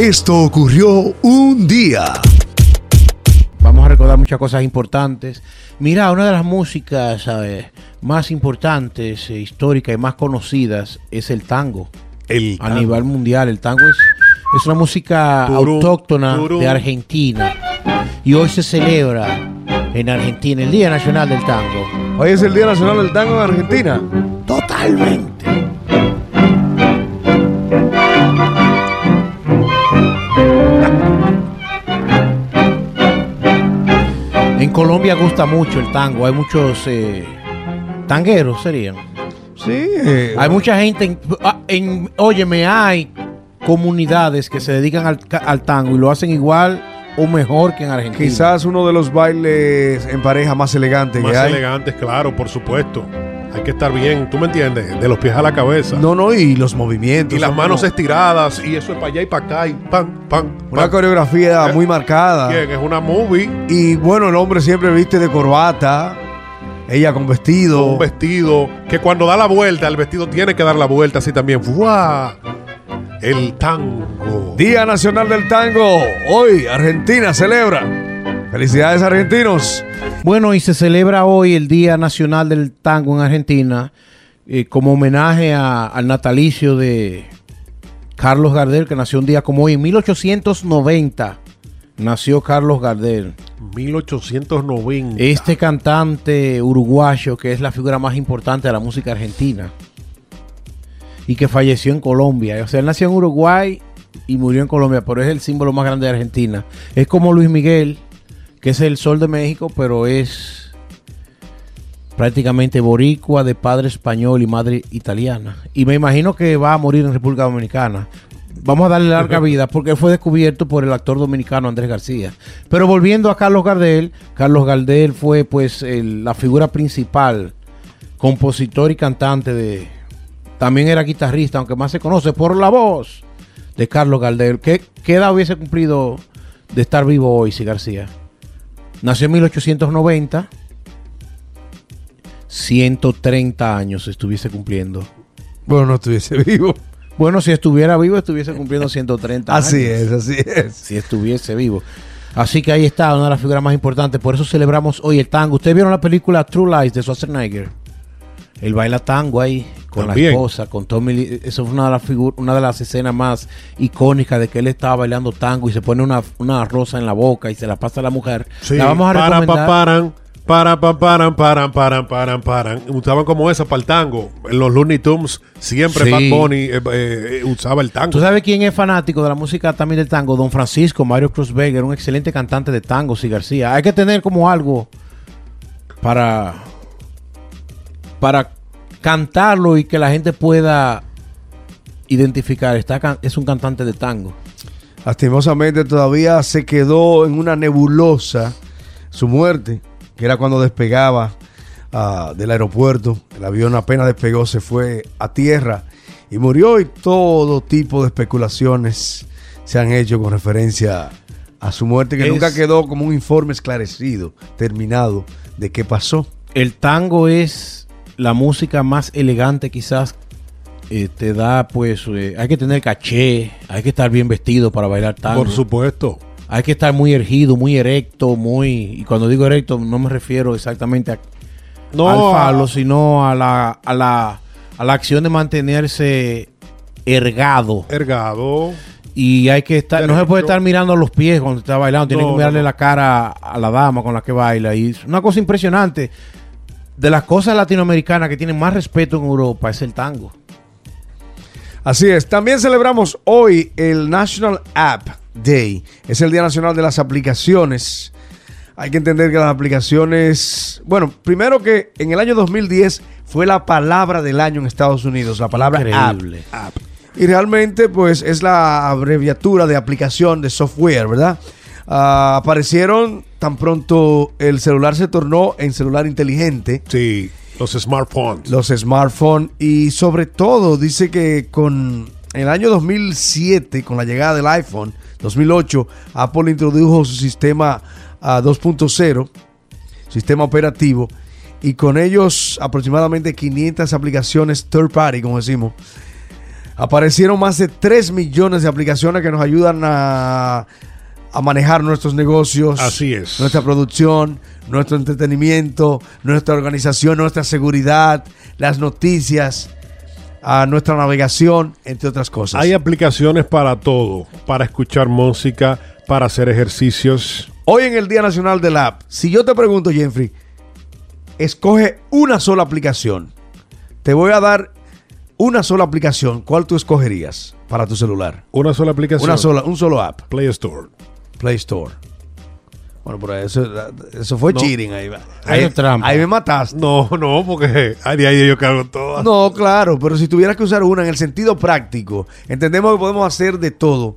Esto ocurrió un día. Vamos a recordar muchas cosas importantes. Mira, una de las músicas ¿sabes? más importantes, eh, históricas y más conocidas es el tango. El A nivel mundial, el tango es, es una música Turú, autóctona turú. de Argentina. Y hoy se celebra en Argentina el Día Nacional del Tango. Hoy es el Día Nacional del Tango en Argentina. Totalmente. En Colombia gusta mucho el tango. Hay muchos eh, tangueros, serían. Sí. eh, Hay mucha gente, en, ah, en- óyeme, hay comunidades que se dedican al, ca- al tango y lo hacen igual o mejor que en Argentina. quizás uno de los bailes en pareja más elegantes Más que hay. elegantes, claro, por supuesto. Hay que estar bien, ¿tú me entiendes? De los pies a la cabeza. No, no, y los movimientos. y las manos como estiradas, y eso es para allá y para acá, y pam, pam. Una coreografía Eh, muy marcada. Bien, es una movie, Y bueno, el hombre siempre viste de corbata, ella con vestido. un vestido, que cuando da la vuelta, el vestido tiene que dar la vuelta así también. ¡Fua! El tango. Día Nacional del Tango. Hoy Argentina celebra. Felicidades argentinos. Bueno, y se celebra hoy el Día Nacional del Tango en Argentina eh, como homenaje a- al natalicio de Carlos Gardel, que nació un día como hoy, en 1890. Nació Carlos Gardel. 1890. Este cantante uruguayo que es la figura más importante de la música argentina y que falleció en Colombia. O sea, él nació en Uruguay y murió en Colombia, pero es el símbolo más grande de Argentina. Es como Luis Miguel, que es el sol de México, pero es prácticamente boricua de padre español y madre italiana. Y me imagino que va a morir en República Dominicana. Vamos a darle larga vida porque fue descubierto por el actor dominicano Andrés García. Pero volviendo a Carlos Gardel, Carlos Gardel fue pues el- la figura principal, compositor y cantante de... También era guitarrista, aunque más se conoce por la voz de Carlos Gardel. ¿Qué, qué edad hubiese cumplido de estar vivo hoy, si García? Nació en 1890. 130 años estuviese cumpliendo. Bueno, no estuviese vivo. Bueno, si estuviera vivo, estuviese cumpliendo 130 años. Así es, así es. Si estuviese vivo. Así que ahí está, una de las figuras más importantes. Por eso celebramos hoy el tango. ¿Ustedes vieron la película True Lies de Schwarzenegger? Él baila tango ahí con También. la esposa, con Tommy Lee. Eso fue una de las figu- una de las escenas más icónicas de que él estaba bailando tango y se pone una, una rosa en la boca y se la pasa a la mujer. Sí, la vamos a para, recomendar. pa, paran, para, pa, paran, paran, paran, paran, paran. Usaban como esa para el tango. En los Looney Tunes siempre Sí. Bad Bunny eh, eh, usaba el tango. ¿Tú sabes quién es fanático de la música también del tango? Don Francisco Mario Cruz Vega, un excelente cantante de tango, sí, García. Hay que tener como algo para, para cantarlo y que la gente pueda identificar. Está, es un cantante de tango. Lastimosamente todavía se quedó en una nebulosa su muerte, que era cuando despegaba ah, del aeropuerto. El avión apenas despegó, se fue a tierra y murió y todo tipo de especulaciones se han hecho con referencia a su muerte, que Es- nunca quedó como un informe esclarecido, terminado, de qué pasó. El tango es la música más elegante quizás. eh, te da pues, eh, hay que tener caché, hay que estar bien vestido para bailar tango. Por supuesto. Hay que estar muy ergido, muy erecto, muy... Y cuando digo erecto no me refiero exactamente a, No, al falo, sino a la, a, la, a la acción de mantenerse ergado. Ergado. Y hay que estar... No se puede estar mirando a los pies cuando está bailando. Tiene No, que mirarle no. la cara a la dama con la que baila. Y es una cosa impresionante. De las cosas latinoamericanas que tienen más respeto en Europa es el tango. Así es. También celebramos hoy el National App Day. Es el Día Nacional de las Aplicaciones. Hay que entender que las aplicaciones, bueno, primero que en el año 2010 fue la palabra del año en Estados Unidos, la palabra Increíble. app. Y realmente pues es la abreviatura de aplicación de software, ¿verdad? Ah, aparecieron tan pronto el celular se tornó en celular inteligente Sí, los smartphones. los smartphones y sobre todo dice que con el año 2007 con la llegada del iPhone 2008 Apple introdujo su sistema ah, 2.0 sistema operativo y con ellos aproximadamente 500 aplicaciones third party como decimos Aparecieron más de 3 millones de aplicaciones que nos ayudan a, a manejar nuestros negocios. Así es. Nuestra producción, nuestro entretenimiento, nuestra organización, nuestra seguridad, las noticias, a nuestra navegación, entre otras cosas. Hay aplicaciones para todo, para escuchar música, para hacer ejercicios. Hoy en el Día Nacional del App, si yo te pregunto, Jeffrey, escoge una sola aplicación. Te voy a dar una sola aplicación. ¿Cuál tú escogerías para tu celular? Una sola aplicación. Una sola, un solo app. Play Store. Play Store. Bueno, pero eso, eso fue No. cheating ahí. Ahí, trampa. ahí me mataste. No, no, porque a de ahí yo cargo todas. No, claro, pero si tuvieras que usar una en el sentido práctico, entendemos que podemos hacer de todo.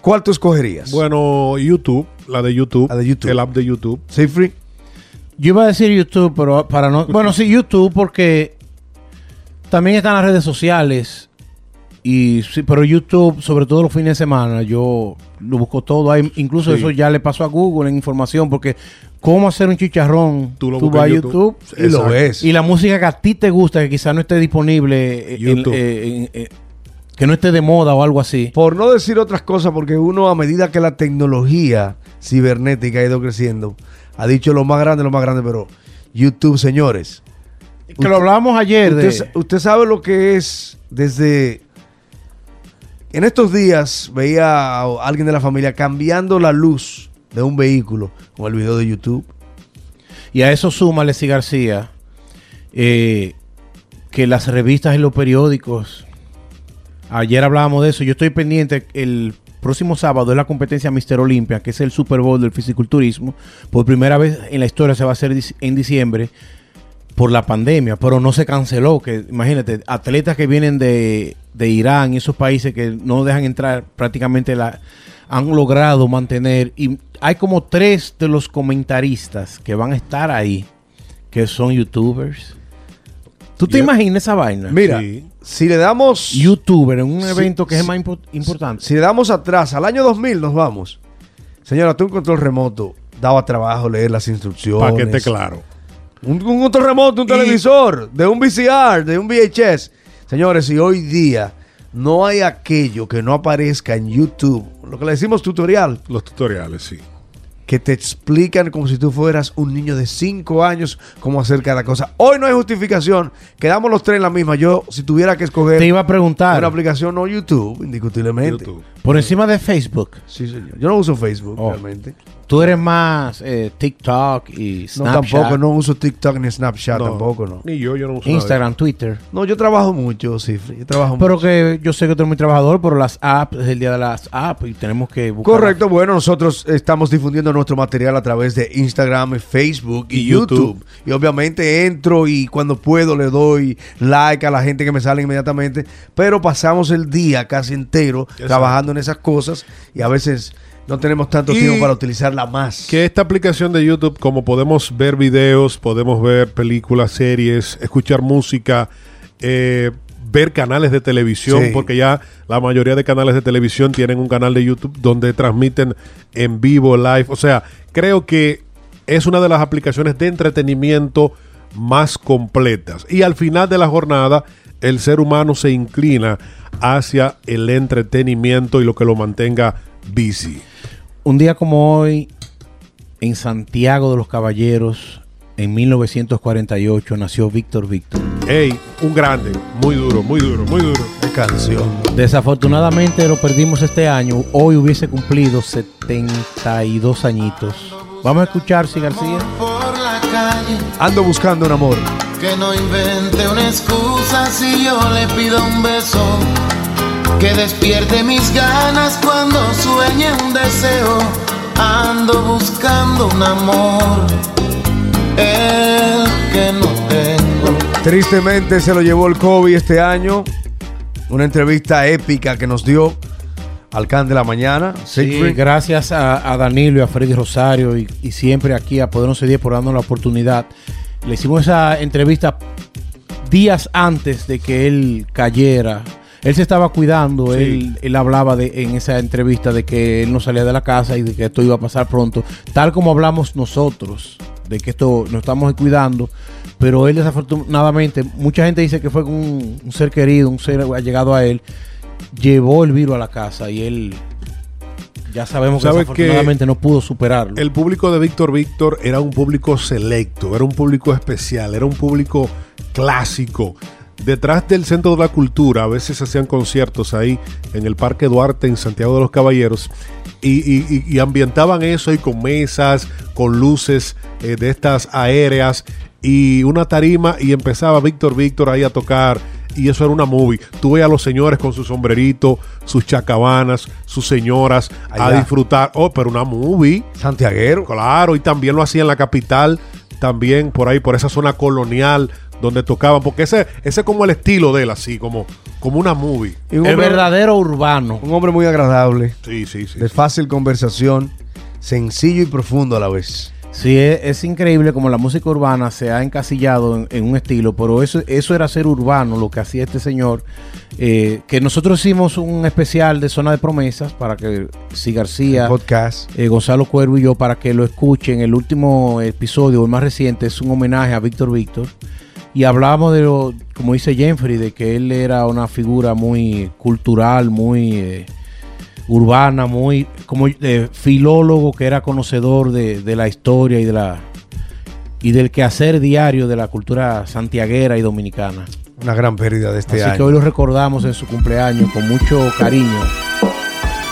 ¿Cuál tú escogerías? Bueno, YouTube, la de YouTube. La de YouTube. El app de YouTube. ¿Sí, Free? Yo iba a decir YouTube, pero para no. Bueno, sí, YouTube, porque también están las redes sociales. Y sí, pero YouTube, sobre todo los fines de semana, yo lo busco todo. Hay, incluso Sí. eso ya le pasó a Google en información, porque cómo hacer un chicharrón, Tú tú, lo buscas vas a YouTube, YouTube. Y lo ves. y la música que a ti te gusta, que quizás no esté disponible, en- YouTube. eh, en- eh, que no esté de moda o algo así. Por no decir otras cosas, porque uno a medida que la tecnología cibernética ha ido creciendo, ha dicho lo más grande, lo más grande, pero YouTube, señores. Que lo hablábamos ayer de... Usted sabe lo que es desde... En estos días veía a alguien de la familia cambiando la luz de un vehículo con el video de YouTube. Y a eso suma Leslie García eh, que las revistas y los periódicos. Ayer hablábamos de eso. Yo estoy pendiente. El próximo sábado es la competencia Mister Olympia, que es el Super Bowl del fisiculturismo. Por primera vez en la historia se va a hacer en diciembre por la pandemia, pero no se canceló. Que imagínate, atletas que vienen de, de Irán y esos países que no dejan entrar prácticamente la han logrado mantener y hay como tres de los comentaristas que van a estar ahí que son youtubers. ¿Tú te imaginas esa vaina? Mira, Sí. si le damos... Youtuber en un evento que es más impo- importante. Si le damos atrás, al año 2000 nos vamos. Señora, tú un control remoto daba trabajo leer las instrucciones. Para que esté claro. Un, un control remoto, un Y- televisor, de un VCR, de un VHS. Señores, si hoy día no hay aquello que no aparezca en YouTube, lo que le decimos tutorial, Los tutoriales, sí. que te explican como si tú fueras un niño de 5 años cómo hacer cada cosa. Hoy no hay justificación, quedamos los tres en la misma. Yo, si tuviera que escoger Te iba a preguntar una aplicación, no YouTube, indiscutiblemente. YouTube. por encima de Facebook. Sí, señor. Yo no uso Facebook Oh. realmente. Tú eres más eh, TikTok y No, Snapchat, tampoco, no uso TikTok ni Snapchat, No, tampoco, no. Ni yo, yo no uso Instagram, Twitter. No, yo trabajo mucho, sí, yo trabajo Pero mucho. que yo sé que tú eres muy trabajador, pero las apps, es el día de las apps y tenemos que buscar. Correcto, bueno, nosotros estamos difundiendo nuestro material a través de Instagram, Facebook y, Y YouTube. YouTube. Y obviamente entro y cuando puedo le doy like a la gente que me sale inmediatamente. Pero pasamos el día casi entero Exacto. trabajando en esas cosas y a veces no tenemos tanto Y- tiempo para utilizarla más. Que esta aplicación de YouTube, como podemos ver videos, podemos ver películas, series, escuchar música, eh, ver canales de televisión, Sí. porque ya la mayoría de canales de televisión tienen un canal de YouTube donde transmiten en vivo, live. O sea, creo que es una de las aplicaciones de entretenimiento más completas. Y al final de la jornada, el ser humano se inclina hacia el entretenimiento y lo que lo mantenga busy. Un día como hoy, en Santiago de los Caballeros, en 1948, nació Víctor Víctor. Ey, un grande, muy duro, muy duro, muy duro. Qué canción. Desafortunadamente lo perdimos este año. Hoy hubiese cumplido 72 añitos. Vamos a escuchar, si García. por la calle Ando buscando un amor. que no invente una excusa si yo le pido un beso que despierte mis ganas cuando sueñe un deseo ando buscando un amor el que no tengo Tristemente se lo llevó el COVID este año. Una entrevista épica que nos dio Alcán de la Mañana. Sí, gracias a, a Danilo y a Freddy Rosario y, y siempre aquí a Poderoso 10 por darnos la oportunidad. Le hicimos esa entrevista días antes de que él cayera. Él se estaba cuidando, Sí. él, él hablaba de, en esa entrevista de que él no salía de la casa y de que esto iba a pasar pronto, tal como hablamos nosotros de que esto nos estamos cuidando, pero él desafortunadamente, mucha gente dice que fue con un, un ser querido, un ser llegado a él, llevó el virus a la casa y él ya sabemos que ¿Sabes que desafortunadamente no pudo superarlo. El público de Víctor Víctor era un público selecto, era un público especial, era un público clásico. Detrás del Centro de la Cultura, a veces hacían conciertos ahí en el Parque Duarte, en Santiago de los Caballeros, y, y- y- y ambientaban eso ahí con mesas, con luces eh, de estas aéreas y una tarima, y empezaba Víctor Víctor ahí a tocar. Y eso era una movie. Tú veías a los señores con su sombrerito, sus chacabanas, sus señoras a disfrutar. Oh, pero una movie. Santiaguero. Claro, y también lo hacía en la capital, también por ahí, por esa zona colonial donde tocaban, porque ese, ese es como el estilo de él, así, como, como una movie. Y un el hombre- verdadero urbano. Un hombre muy agradable, Sí, sí, sí. de fácil conversación, sencillo y profundo a la vez. Sí, es, es increíble como la música urbana se ha encasillado en, en un estilo, pero eso, eso era ser urbano, lo que hacía este señor. eh, que nosotros hicimos un especial de Zona de Promesas para que si García, Podcast. eh, Gonzalo Cuervo y yo, para que lo escuchen. El último episodio, el más reciente, es un homenaje a Víctor Víctor. Y hablábamos de lo, como dice Jeffrey, de que él era una figura muy cultural, muy eh, urbana, muy como eh, filólogo que era conocedor de, de la historia y de la y del quehacer diario de la cultura santiaguera y dominicana. Una gran pérdida de este Así que año. hoy lo recordamos en su cumpleaños con mucho cariño.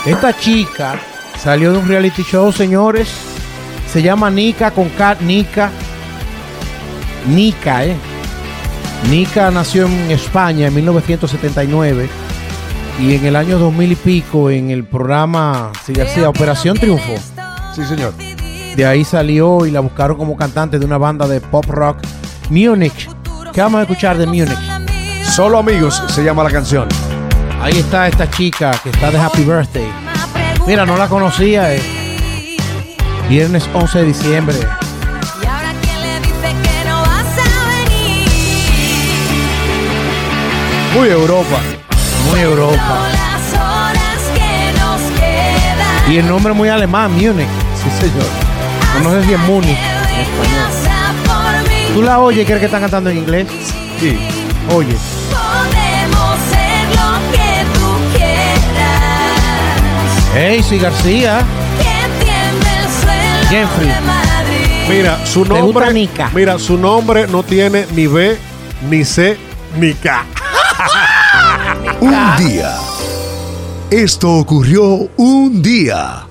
Esta chica salió de un reality show, señores. Se llama Nika con K, Nika. Nika, ¿eh? Nika nació en España en 1979 y en el año 2000 y pico en el programa, si García, Operación Triunfo. Sí, señor. De ahí salió y la buscaron como cantante de una banda de pop rock, Munich. ¿Qué vamos a escuchar de Munich? Solo amigos se llama la canción. Ahí está esta chica que está de Happy Birthday. Mira, no la conocía. eh. Viernes 11 de diciembre. Muy Europa. Muy Europa. Y el nombre muy alemán, Munich. Sí, señor. No sé si es Múnich en español. ¿Tú la oyes y crees que están cantando en inglés? Sí. Oye. Sí, García. Jeffrey. Mira, su nombre. Mira, su nombre no tiene ni B, ni C, ni K. Un día. Esto ocurrió un día.